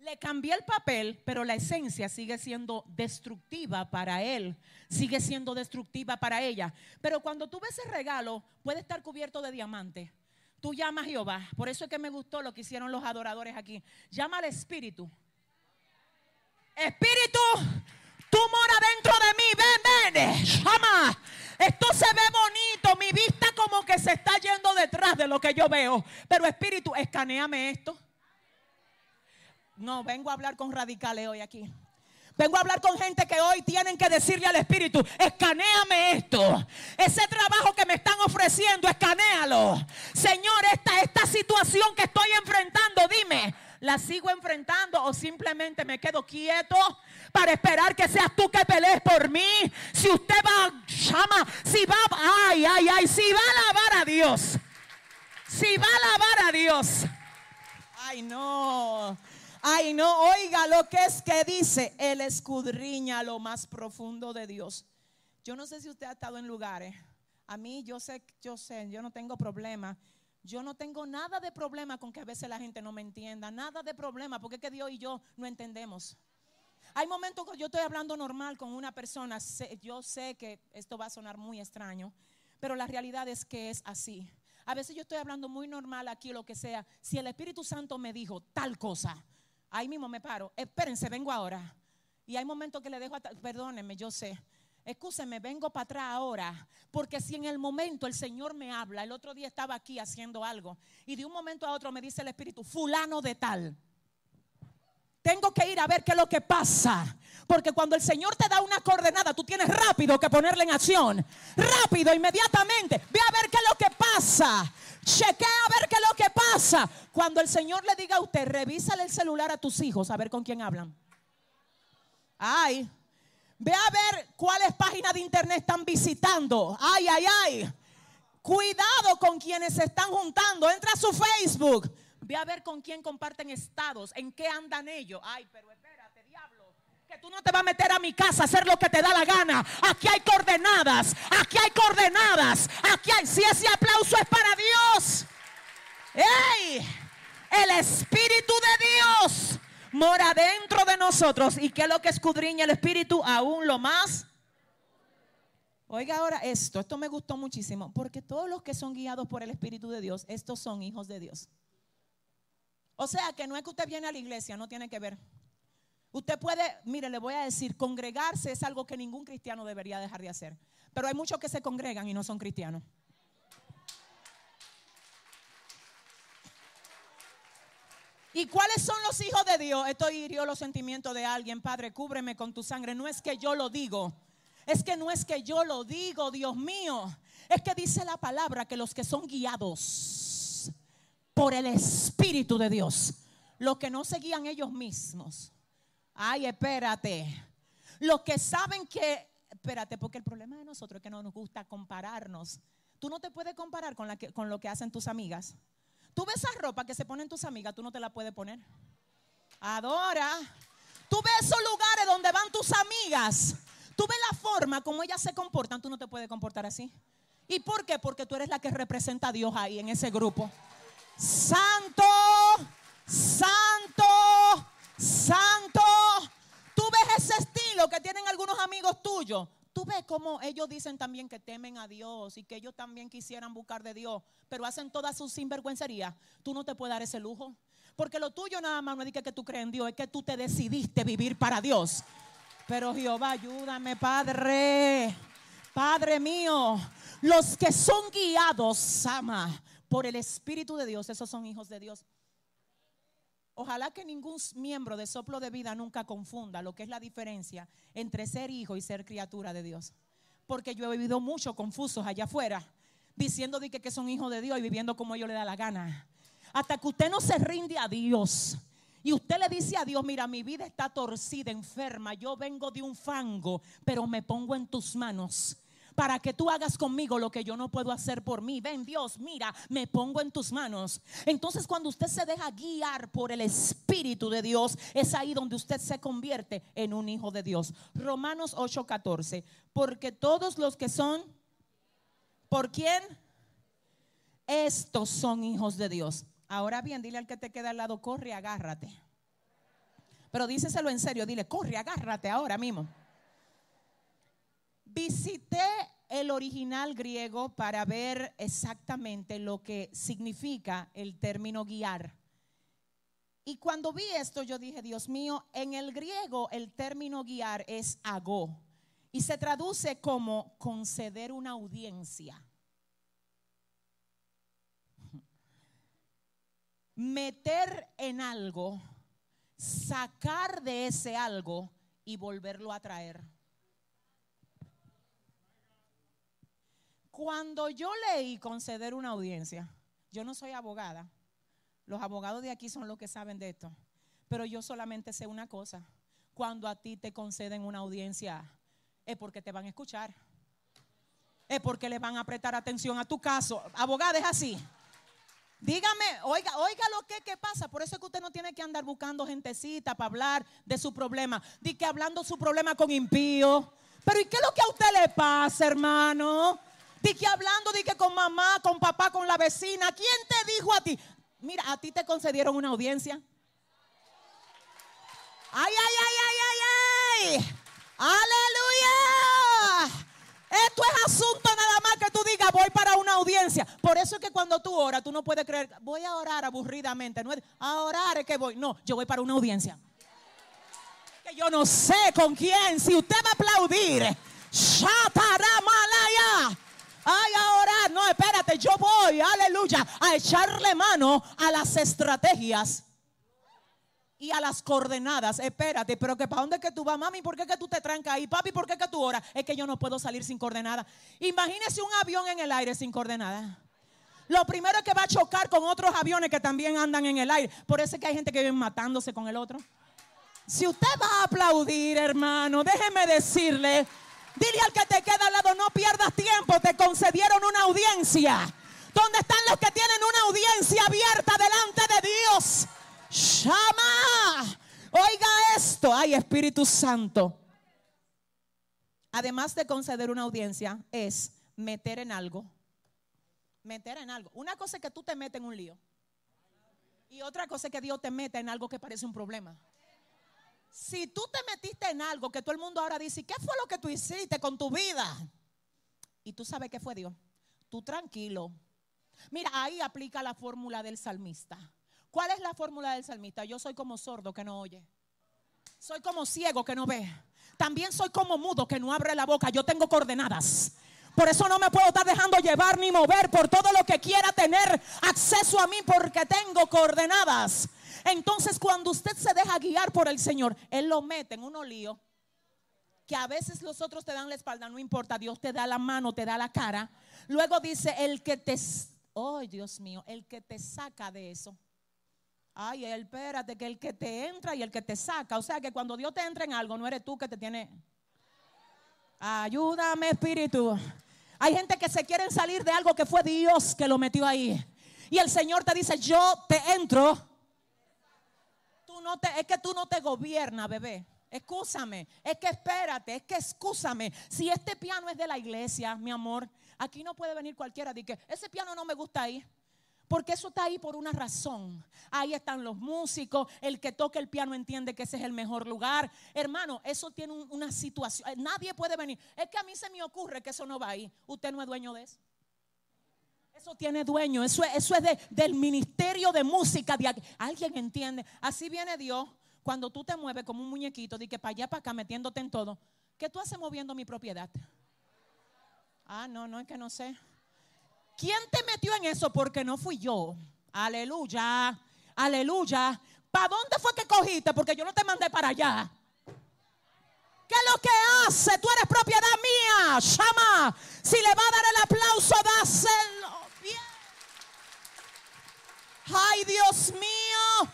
S1: Le cambié el papel, pero la esencia sigue siendo destructiva para él, sigue siendo destructiva para ella. Pero cuando tú ves el regalo, puede estar cubierto de diamante. Tú llamas a Jehová. Por eso es que me gustó lo que hicieron los adoradores aquí. Llama al Espíritu. Espíritu, tú mora dentro de mí. Ven, ven. Llama. Esto se ve bonito. Mi vista como que se está yendo detrás de lo que yo veo. Pero Espíritu, escaneame esto. No, vengo a hablar con radicales hoy aquí. Vengo a hablar con gente que hoy tienen que decirle al Espíritu, escaneame esto. Ese trabajo que me están ofreciendo, escanealo. Señor, esta, esta situación que estoy enfrentando, dime, ¿la sigo enfrentando o simplemente me quedo quieto para esperar que seas tú que pelees por mí? Si usted va, llama, si va, ay, ay, ay, si va a alabar a Dios. Si va a alabar a Dios. Ay, no. Ay, no, oiga lo que es que dice, Él escudriña lo más profundo de Dios. Yo no sé si usted ha estado en lugares. A mí yo sé, yo sé, yo no tengo problema. Yo no tengo nada de problema con que a veces la gente no me entienda, nada de problema, porque es que Dios y yo no entendemos. Hay momentos que yo estoy hablando normal con una persona, yo sé que esto va a sonar muy extraño, pero la realidad es que es así. A veces yo estoy hablando muy normal aquí lo que sea. Si el Espíritu Santo me dijo tal cosa, Ahí mismo me paro. Espérense, vengo ahora. Y hay momentos que le dejo, perdónenme, yo sé. Escúsenme, vengo para atrás ahora. Porque si en el momento el Señor me habla, el otro día estaba aquí haciendo algo. Y de un momento a otro me dice el Espíritu, fulano de tal. Tengo que ir a ver qué es lo que pasa. Porque cuando el Señor te da una coordenada, tú tienes rápido que ponerla en acción. Rápido, inmediatamente. Ve a ver qué es lo que pasa. Chequea a ver qué es lo que pasa. Cuando el Señor le diga a usted, revísale el celular a tus hijos a ver con quién hablan. Ay, ve a ver cuáles páginas de internet están visitando. Ay, ay, ay. Cuidado con quienes se están juntando. Entra a su Facebook. Ve a ver con quién comparten estados, en qué andan ellos. Ay, pero espérate, diablo. Que tú no te vas a meter a mi casa a hacer lo que te da la gana. Aquí hay coordenadas. Aquí hay coordenadas. Aquí hay. Si ese aplauso es para Dios. ¡Ey! El Espíritu de Dios mora dentro de nosotros. ¿Y qué es lo que escudriña el Espíritu? Aún lo más. Oiga ahora esto, esto me gustó muchísimo, porque todos los que son guiados por el Espíritu de Dios, estos son hijos de Dios. O sea que no es que usted viene a la iglesia, no tiene que ver. Usted puede, mire, le voy a decir, congregarse es algo que ningún cristiano debería dejar de hacer. Pero hay muchos que se congregan y no son cristianos. ¿Y cuáles son los hijos de Dios? Esto hirió los sentimientos de alguien. Padre, cúbreme con tu sangre. No es que yo lo digo. Es que no es que yo lo digo, Dios mío. Es que dice la palabra que los que son guiados por el Espíritu de Dios. Los que no seguían ellos mismos. Ay, espérate. Los que saben que, espérate, porque el problema de nosotros es que no nos gusta compararnos. Tú no te puedes comparar con, con lo que hacen tus amigas. Tú ves esa ropa que se ponen tus amigas, tú no te la puedes poner. Adora. Tú ves esos lugares donde van tus amigas. Tú ves la forma como ellas se comportan, tú no te puedes comportar así. ¿Y por qué? Porque tú eres la que representa a Dios ahí en ese grupo. Santo, santo, santo. Tú ves ese estilo que tienen algunos amigos tuyos. Tú ves cómo ellos dicen también que temen a Dios y que ellos también quisieran buscar de Dios, pero hacen toda su sinvergüencería. Tú no te puedes dar ese lujo. Porque lo tuyo nada más no es que tú crees en Dios, es que tú te decidiste vivir para Dios. Pero Jehová, ayúdame, Padre. Padre mío, los que son guiados, ama, por el Espíritu de Dios, esos son hijos de Dios. Ojalá que ningún miembro de soplo de vida nunca confunda lo que es la diferencia entre ser hijo y ser criatura de Dios. Porque yo he vivido mucho confusos allá afuera, diciendo que son hijos de Dios y viviendo como ellos le da la gana. Hasta que usted no se rinde a Dios y usted le dice a Dios, mira, mi vida está torcida, enferma, yo vengo de un fango, pero me pongo en tus manos para que tú hagas conmigo lo que yo no puedo hacer por mí. Ven Dios, mira, me pongo en tus manos. Entonces cuando usted se deja guiar por el Espíritu de Dios, es ahí donde usted se convierte en un hijo de Dios. Romanos 8:14, porque todos los que son, ¿por quién? Estos son hijos de Dios. Ahora bien, dile al que te queda al lado, corre, agárrate. Pero díceselo en serio, dile, corre, agárrate ahora mismo. Visité el original griego para ver exactamente lo que significa el término guiar. Y cuando vi esto, yo dije, Dios mío, en el griego el término guiar es agó y se traduce como conceder una audiencia. Meter en algo, sacar de ese algo y volverlo a traer. Cuando yo leí conceder una audiencia, yo no soy abogada, los abogados de aquí son los que saben de esto, pero yo solamente sé una cosa, cuando a ti te conceden una audiencia es porque te van a escuchar, es porque le van a prestar atención a tu caso. Abogada es así. Dígame, oiga, oiga lo que, que, pasa. Por eso es que usted no tiene que andar buscando gentecita para hablar de su problema. Di que hablando su problema con impío. Pero ¿y qué es lo que a usted le pasa, hermano? Di que hablando, di que con mamá, con papá, con la vecina. ¿Quién te dijo a ti? Mira, a ti te concedieron una audiencia. Ay, ay, ay, ay, ay, ay. Aleluya. Esto es asunto nada más que tú digas, voy para una audiencia. Por eso es que cuando tú oras, tú no puedes creer, voy a orar aburridamente. No es a orar es que voy. No, yo voy para una audiencia. Que yo no sé con quién. Si usted va a aplaudir, Malaya. Ay, ahora, no, espérate, yo voy, aleluya, a echarle mano a las estrategias y a las coordenadas. Espérate, pero que para dónde que tú vas, mami, ¿por qué que tú te trancas ahí? Papi, ¿por qué que tú oras? Es que yo no puedo salir sin coordenada. Imagínese un avión en el aire sin coordenada. Lo primero es que va a chocar con otros aviones que también andan en el aire. Por eso es que hay gente que vive matándose con el otro. Si usted va a aplaudir, hermano, déjeme decirle Dile al que te queda al lado, no pierdas tiempo, te concedieron una audiencia. ¿Dónde están los que tienen una audiencia abierta delante de Dios? Llama. Oiga esto, ay Espíritu Santo. Además de conceder una audiencia, es meter en algo. Meter en algo. Una cosa es que tú te metes en un lío. Y otra cosa es que Dios te mete en algo que parece un problema. Si tú te metiste en algo que todo el mundo ahora dice, ¿qué fue lo que tú hiciste con tu vida? Y tú sabes qué fue Dios. Tú tranquilo. Mira, ahí aplica la fórmula del salmista. ¿Cuál es la fórmula del salmista? Yo soy como sordo que no oye. Soy como ciego que no ve. También soy como mudo que no abre la boca. Yo tengo coordenadas. Por eso no me puedo estar dejando llevar ni mover por todo lo que quiera tener acceso a mí porque tengo coordenadas. Entonces cuando usted se deja guiar por el Señor, Él lo mete en un lío que a veces los otros te dan la espalda, no importa, Dios te da la mano, te da la cara. Luego dice, el que te, oh Dios mío, el que te saca de eso. Ay, espérate, que el que te entra y el que te saca. O sea que cuando Dios te entra en algo, no eres tú que te tiene. Ayúdame, Espíritu. Hay gente que se quieren salir de algo que fue Dios que lo metió ahí. Y el Señor te dice, yo te entro es que tú no te gobiernas, bebé. Escúchame, es que espérate, es que escúchame. Si este piano es de la iglesia, mi amor, aquí no puede venir cualquiera que ese piano no me gusta ahí. Porque eso está ahí por una razón. Ahí están los músicos. El que toca el piano entiende que ese es el mejor lugar. Hermano, eso tiene una situación. Nadie puede venir. Es que a mí se me ocurre que eso no va ahí. Usted no es dueño de eso. Eso tiene dueño, eso, es de, del ministerio de música. ¿Alguien entiende? Así viene Dios cuando tú te mueves como un muñequito, de que para allá, para acá, metiéndote en todo. ¿Qué tú haces moviendo mi propiedad? Ah, no, no es que no sé. ¿Quién te metió en eso? Porque no fui yo. Aleluya, aleluya. ¿Para dónde fue que cogiste? Porque yo no te mandé para allá. ¿Qué es lo que hace? Tú eres propiedad mía. Llama. Si le va a dar el aplauso, dáselo. Ay, Dios mío.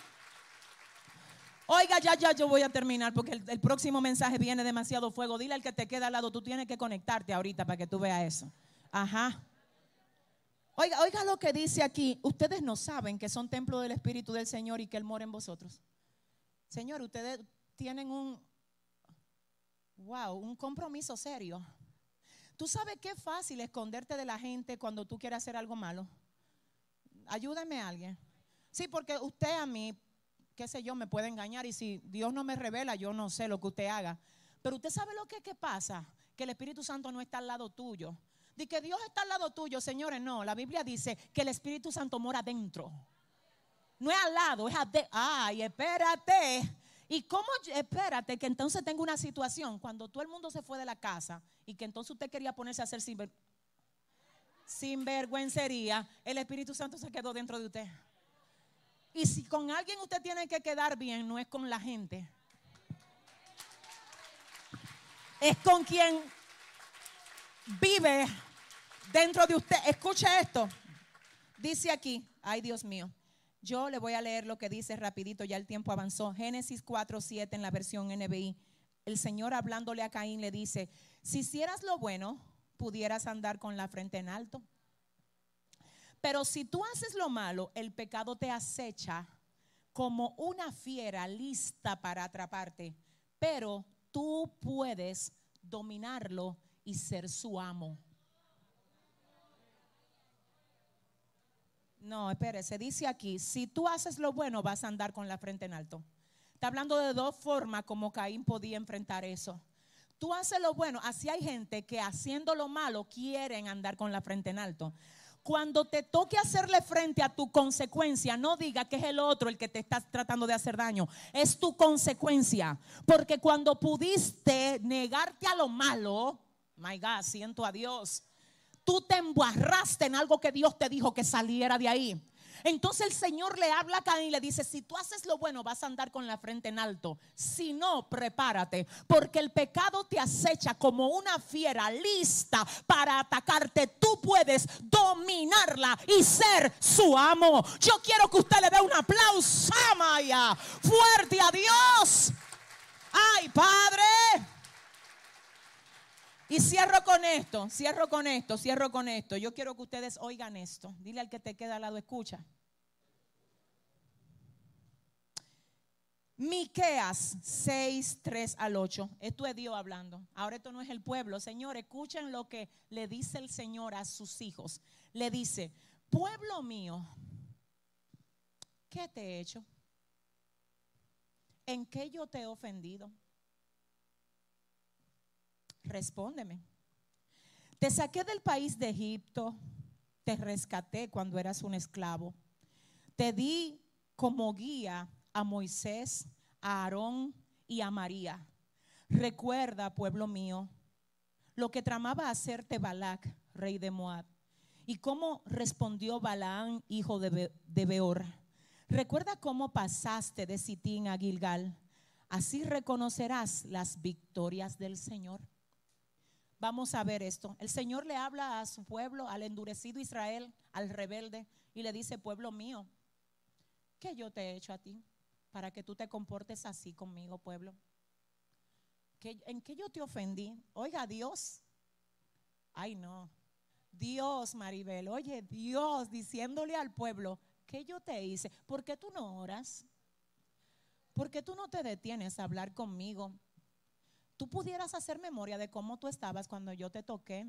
S1: Oiga, ya, ya, yo voy a terminar porque el, el, próximo mensaje viene demasiado fuego. Dile al que te queda al lado, tú tienes que conectarte ahorita para que tú veas eso. Ajá. Oiga, oiga lo que dice aquí. Ustedes no saben que son templo del Espíritu del Señor y que Él mora en vosotros. Señor, ustedes tienen un, wow, un compromiso serio. ¿Tú sabes qué fácil esconderte de la gente cuando tú quieres hacer algo malo? Ayúdame a alguien. Sí, porque usted a mí, qué sé yo, me puede engañar y si Dios no me revela, yo no sé lo que usted haga. Pero usted sabe lo que, que pasa, que el Espíritu Santo no está al lado tuyo. De que Dios está al lado tuyo, señores, no. La Biblia dice que el Espíritu Santo mora dentro. No es al lado, es adentro. Ay, espérate. ¿Y cómo? Espérate, que entonces tengo una situación. Cuando todo el mundo se fue de la casa y que entonces usted quería ponerse a hacer sin sinvergüencería, el Espíritu Santo se quedó dentro de usted. Y si con alguien usted tiene que quedar bien, no es con la gente. Es con quien vive dentro de usted. Escuche esto. Dice aquí, ay Dios mío. Yo le voy a leer lo que dice rapidito, ya el tiempo avanzó. Génesis 4, 7 en la versión NBI. El Señor hablándole a Caín le dice, si hicieras lo bueno, pudieras andar con la frente en alto. Pero si tú haces lo malo, el pecado te acecha como una fiera lista para atraparte. Pero tú puedes dominarlo y ser su amo. No, espere, se dice aquí, si tú haces lo bueno vas a andar con la frente en alto. Está hablando de dos formas como Caín podía enfrentar eso. Tú haces lo bueno, así hay gente que haciendo lo malo quieren andar con la frente en alto. Cuando te toque hacerle frente a tu consecuencia, no diga que es el otro el que te está tratando de hacer daño. Es tu consecuencia. Porque cuando pudiste negarte a lo malo, my God, siento a Dios tú te embarraste en algo que Dios te dijo que saliera de ahí. Entonces el Señor le habla a Caín y le dice, si tú haces lo bueno vas a andar con la frente en alto. Si no, prepárate, porque el pecado te acecha como una fiera lista para atacarte. Tú puedes dominarla y ser su amo. Yo quiero que usted le dé un aplauso, Maya, fuerte a Dios. Ay, Padre. Y cierro con esto, cierro con esto, cierro con esto. Yo quiero que ustedes oigan esto. Dile al que te queda al lado, escucha. Miqueas 6, 3 al 8. Esto es Dios hablando. Ahora esto no es el pueblo. Señor, escuchen lo que le dice el Señor a sus hijos. Le dice, pueblo mío, ¿qué te he hecho? ¿En qué yo te he ofendido? Respóndeme. Te saqué del país de Egipto, te rescaté cuando eras un esclavo. Te di como guía a Moisés, a Aarón y a María. Recuerda, pueblo mío, lo que tramaba hacerte Balac, rey de Moab, y cómo respondió Balaán, hijo de, Beor. Recuerda cómo pasaste de Sitín a Gilgal. Así reconocerás las victorias del Señor. Vamos a ver esto. El Señor le habla a su pueblo, al endurecido Israel, al rebelde, y le dice, pueblo mío, ¿qué yo te he hecho a ti para que tú te comportes así conmigo, pueblo? ¿En qué yo te ofendí? Oiga, Dios. Ay, no. Dios, Maribel, oye, Dios diciéndole al pueblo, ¿qué yo te hice? ¿Por qué tú no oras? ¿Por qué tú no te detienes a hablar conmigo? Tú pudieras hacer memoria de cómo tú estabas cuando yo te toqué,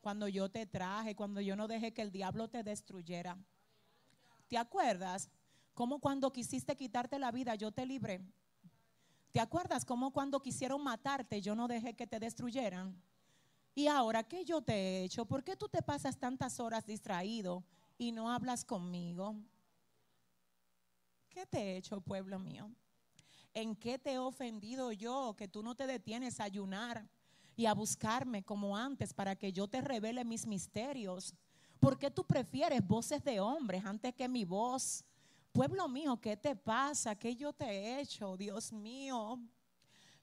S1: cuando yo te traje, cuando yo no dejé que el diablo te destruyera. ¿Te acuerdas? Cómo cuando quisiste quitarte la vida yo te libré. ¿Te acuerdas cómo cuando quisieron matarte yo no dejé que te destruyeran? Y ahora, ¿qué yo te he hecho? ¿Por qué tú te pasas tantas horas distraído y no hablas conmigo? ¿Qué te he hecho, pueblo mío? ¿En qué te he ofendido yo que tú no te detienes a ayunar y a buscarme como antes para que yo te revele mis misterios? ¿Por qué tú prefieres voces de hombres antes que mi voz? Pueblo mío, ¿qué te pasa? ¿Qué yo te he hecho? Dios mío.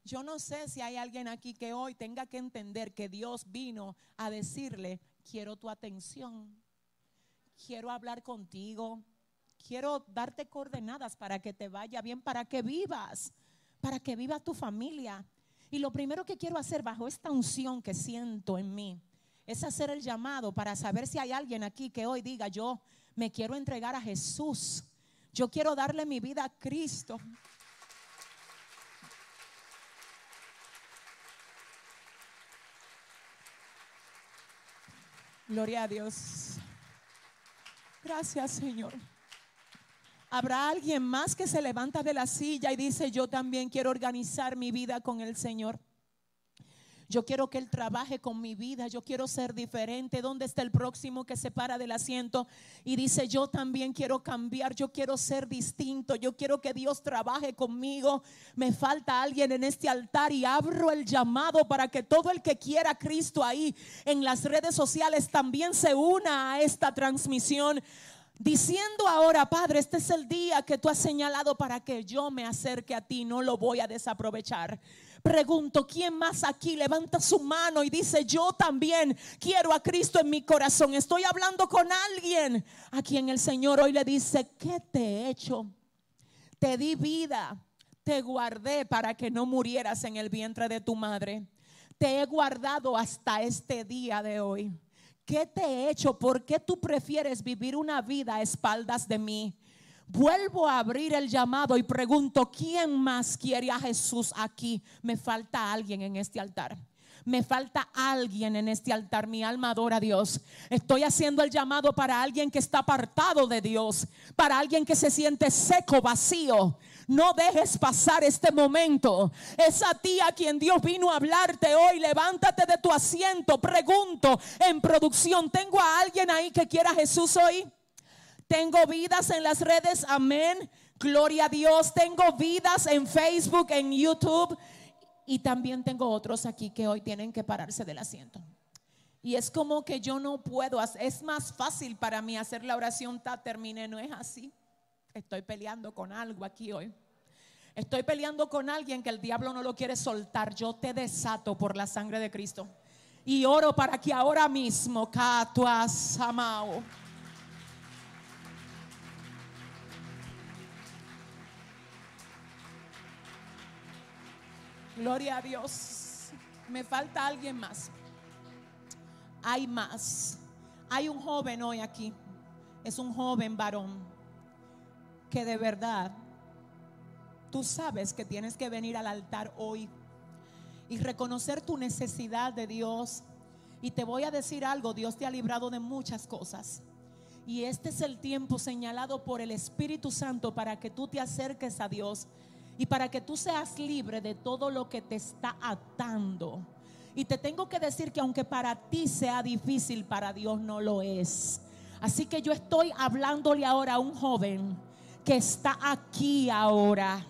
S1: Yo no sé si hay alguien aquí que hoy tenga que entender que Dios vino a decirle, quiero tu atención, quiero hablar contigo, quiero darte coordenadas para que te vaya bien, para que vivas, para que viva tu familia. Y lo primero que quiero hacer bajo esta unción que siento en mí es hacer el llamado para saber si hay alguien aquí que hoy diga, yo me quiero entregar a Jesús. Yo quiero darle mi vida a Cristo. Gloria a Dios. Gracias, Señor. Habrá alguien más que se levanta de la silla y dice, yo también quiero organizar mi vida con el Señor. Yo quiero que Él trabaje con mi vida. Yo quiero ser diferente. ¿Dónde está el próximo que se para del asiento y dice, yo también quiero cambiar? Yo quiero ser distinto. Yo quiero que Dios trabaje conmigo. Me falta alguien en este altar y abro el llamado para que todo el que quiera Cristo ahí en las redes sociales también se una a esta transmisión diciendo ahora, Padre, este es el día que tú has señalado para que yo me acerque a ti, no lo voy a desaprovechar. Pregunto, ¿quién más aquí levanta su mano y dice, yo también quiero a Cristo en mi corazón? Estoy hablando con alguien a quien el Señor hoy le dice, ¿qué te he hecho? Te di vida, te guardé para que no murieras en el vientre de tu madre. Te he guardado hasta este día de hoy. ¿Qué te he hecho? ¿Por qué tú prefieres vivir una vida a espaldas de mí? Vuelvo a abrir el llamado y pregunto, ¿quién más quiere a Jesús aquí? Me falta alguien en este altar. Me falta alguien en este altar. Mi alma adora a Dios. Estoy haciendo el llamado para alguien que está apartado de Dios. Para alguien que se siente seco, vacío. No dejes pasar este momento. Es a ti a quien Dios vino a hablarte hoy. Levántate de tu asiento. Pregunto en producción, ¿tengo a alguien ahí que quiera a Jesús hoy? Tengo vidas en las redes, amén. Gloria a Dios. Tengo vidas en Facebook, en YouTube. Y también tengo otros aquí que hoy tienen que pararse del asiento. Y es como que yo no puedo, es más fácil para mí hacer la oración, ta, terminé, no es así. Estoy peleando con algo aquí hoy. Estoy peleando con alguien que el diablo no lo quiere soltar. Yo te desato por la sangre de Cristo. Y oro para que ahora mismo. Gloria a Dios. Me falta alguien más. Hay más. Hay un joven hoy aquí. Es un joven varón que de verdad tú sabes que tienes que venir al altar hoy y reconocer tu necesidad de Dios. Y te voy a decir algo, Dios te ha librado de muchas cosas. Y este es el tiempo señalado por el Espíritu Santo para que tú te acerques a Dios y para que tú seas libre de todo lo que te está atando. Y te tengo que decir que aunque para ti sea difícil, para Dios no lo es. Así que yo estoy hablándole ahora a un joven que está aquí ahora.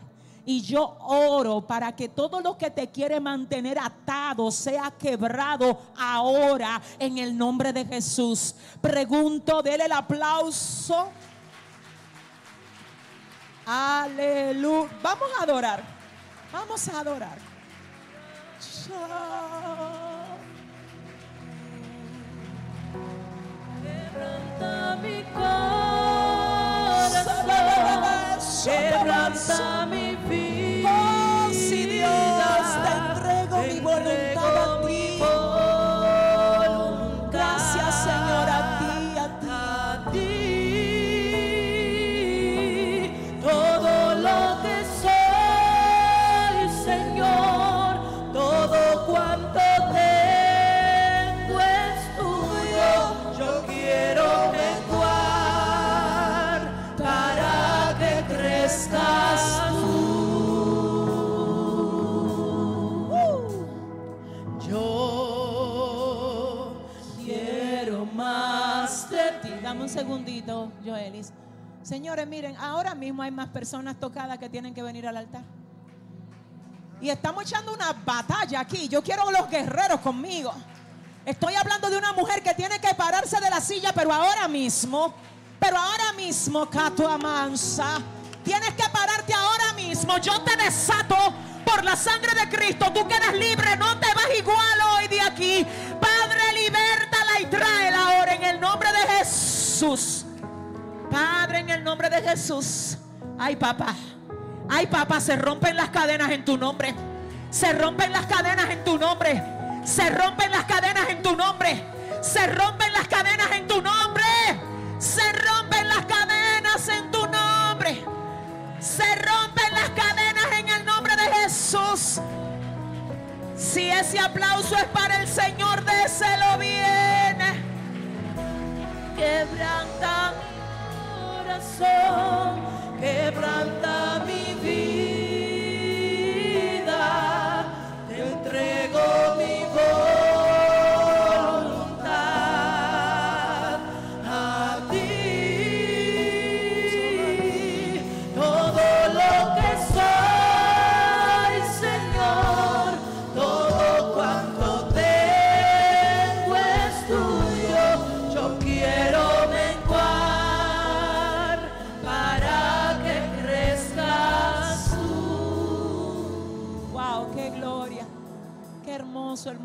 S1: Y yo oro para que todo lo que te quiere mantener atado sea quebrado ahora en el nombre de Jesús. Pregunto, déle el aplauso. Aleluya. Vamos a adorar. Vamos a adorar.
S2: Quebranta mi corazón, quebranta mi vida.
S1: Segundito, Joelis. Señores, miren, ahora mismo hay más personas tocadas que tienen que venir al altar. Y estamos echando una batalla aquí. Yo quiero los guerreros conmigo. Estoy hablando de una mujer que tiene que pararse de la silla, pero ahora mismo, pero ahora mismo, Catua Mansa, tienes que pararte ahora mismo. Yo te desato por la sangre de Cristo. Tú quedas libre, no te vas igual hoy de aquí. Padre, libértala y tráela Padre, en el nombre de Jesús. Ay, papá. Ay, papá, se rompen las cadenas en tu nombre. Se rompen las cadenas en tu nombre. Se rompen las cadenas en tu nombre. Se rompen las cadenas en tu nombre. Se rompen las cadenas en tu nombre. Se rompen las cadenas en el nombre de Jesús. Si ese aplauso es para el Señor, déselo bien.
S2: Quebranta mi corazón, quebranta mi vida, te entrego mi voluntad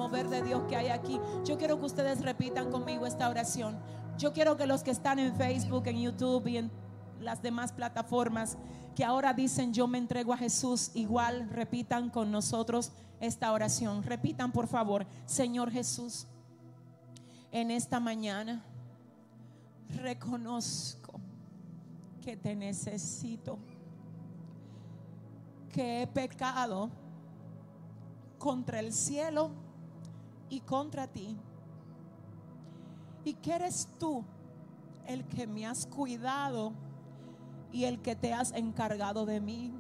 S1: mover de Dios que hay aquí. Yo quiero que ustedes repitan conmigo esta oración. Yo quiero que los que están en Facebook, en YouTube y en las demás plataformas que ahora dicen yo me entrego a Jesús, igual repitan con nosotros esta oración. Repitan por favor, Señor Jesús, en esta mañana reconozco que te necesito, que he pecado contra el cielo y contra ti. Y que eres tú el que me has cuidado y el que te has encargado de mí.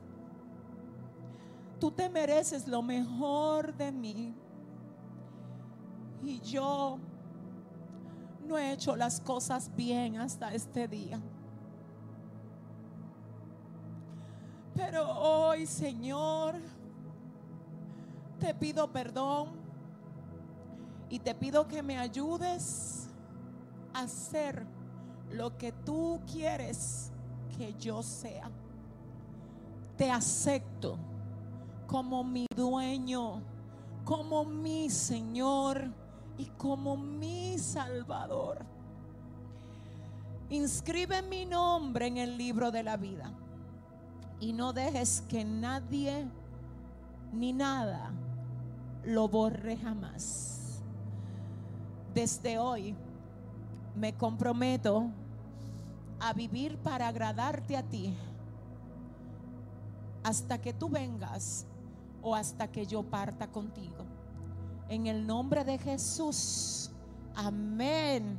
S1: Tú te mereces lo mejor de mí. Y yo no he hecho las cosas bien hasta este día. Pero hoy, Señor, te pido perdón y te pido que me ayudes a hacer lo que tú quieres que yo sea. Te acepto como mi dueño, como mi Señor y como mi Salvador. Inscribe mi nombre en el libro de la vida y no dejes que nadie ni nada lo borre jamás. Desde hoy me comprometo a vivir para agradarte a ti hasta que tú vengas o hasta que yo parta contigo. En el nombre de Jesús. Amén.